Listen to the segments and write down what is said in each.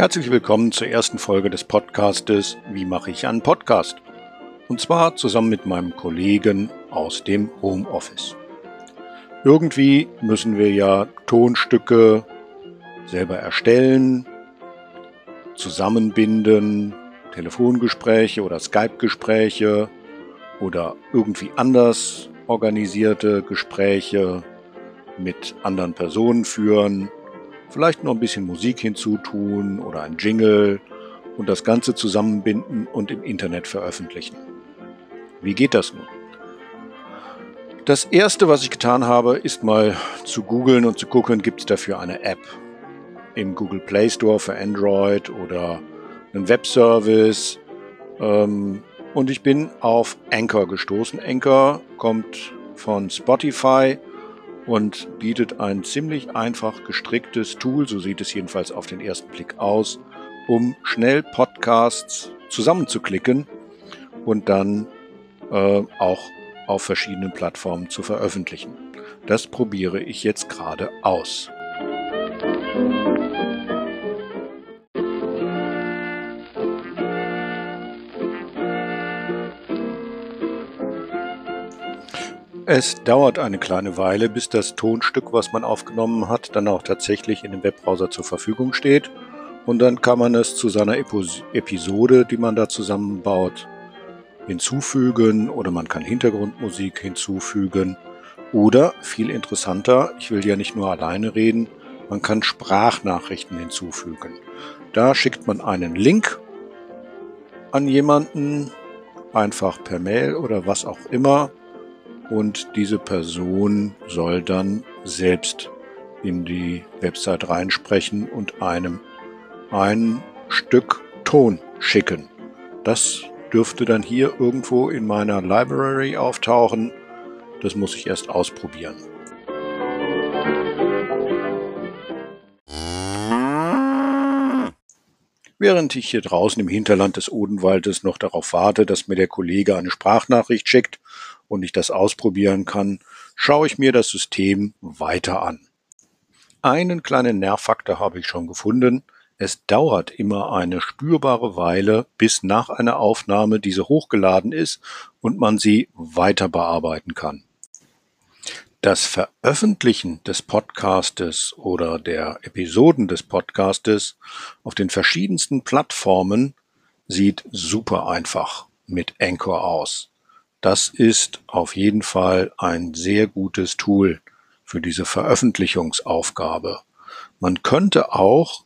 Herzlich willkommen zur ersten Folge des Podcastes Wie mache ich einen Podcast? Und zwar zusammen mit meinem Kollegen aus dem Homeoffice. Irgendwie müssen wir ja Tonstücke selber erstellen, zusammenbinden, Telefongespräche oder Skype-Gespräche oder irgendwie anders organisierte Gespräche mit anderen Personen führen vielleicht noch ein bisschen Musik hinzutun oder ein Jingle und das Ganze zusammenbinden und im Internet veröffentlichen. Wie geht das nun? Das erste, was ich getan habe, ist mal zu googeln und zu gucken, gibt es dafür eine App im Google Play Store für Android oder einen Webservice. Ähm, und ich bin auf Anchor gestoßen. Anchor kommt von Spotify und bietet ein ziemlich einfach gestricktes Tool, so sieht es jedenfalls auf den ersten Blick aus, um schnell Podcasts zusammenzuklicken und dann äh, auch auf verschiedenen Plattformen zu veröffentlichen. Das probiere ich jetzt gerade aus. Es dauert eine kleine Weile, bis das Tonstück, was man aufgenommen hat, dann auch tatsächlich in dem Webbrowser zur Verfügung steht. Und dann kann man es zu seiner Episode, die man da zusammenbaut, hinzufügen oder man kann Hintergrundmusik hinzufügen. Oder viel interessanter, ich will ja nicht nur alleine reden, man kann Sprachnachrichten hinzufügen. Da schickt man einen Link an jemanden, einfach per Mail oder was auch immer und diese Person soll dann selbst in die Website reinsprechen und einem ein Stück Ton schicken. Das dürfte dann hier irgendwo in meiner Library auftauchen. Das muss ich erst ausprobieren. Während ich hier draußen im Hinterland des Odenwaldes noch darauf warte, dass mir der Kollege eine Sprachnachricht schickt und ich das ausprobieren kann, schaue ich mir das System weiter an. Einen kleinen Nervfaktor habe ich schon gefunden. Es dauert immer eine spürbare Weile, bis nach einer Aufnahme diese hochgeladen ist und man sie weiter bearbeiten kann. Das Veröffentlichen des Podcastes oder der Episoden des Podcastes auf den verschiedensten Plattformen sieht super einfach mit Anchor aus. Das ist auf jeden Fall ein sehr gutes Tool für diese Veröffentlichungsaufgabe. Man könnte auch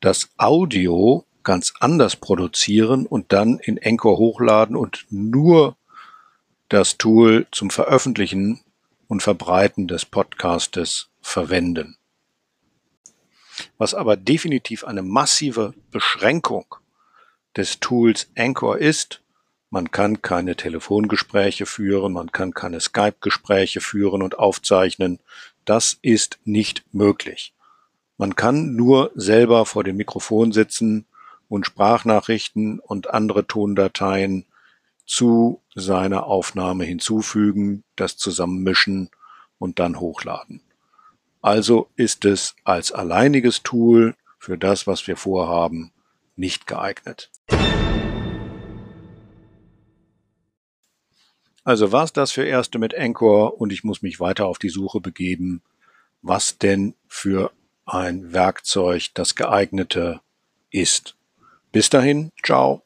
das Audio ganz anders produzieren und dann in Encore hochladen und nur das Tool zum Veröffentlichen und Verbreiten des Podcastes verwenden. Was aber definitiv eine massive Beschränkung des Tools Anchor ist, man kann keine Telefongespräche führen, man kann keine Skype-Gespräche führen und aufzeichnen. Das ist nicht möglich. Man kann nur selber vor dem Mikrofon sitzen und Sprachnachrichten und andere Tondateien zu seiner Aufnahme hinzufügen, das zusammenmischen und dann hochladen. Also ist es als alleiniges Tool für das, was wir vorhaben, nicht geeignet. Also war's das für erste mit Anchor und ich muss mich weiter auf die Suche begeben, was denn für ein Werkzeug das geeignete ist. Bis dahin, ciao.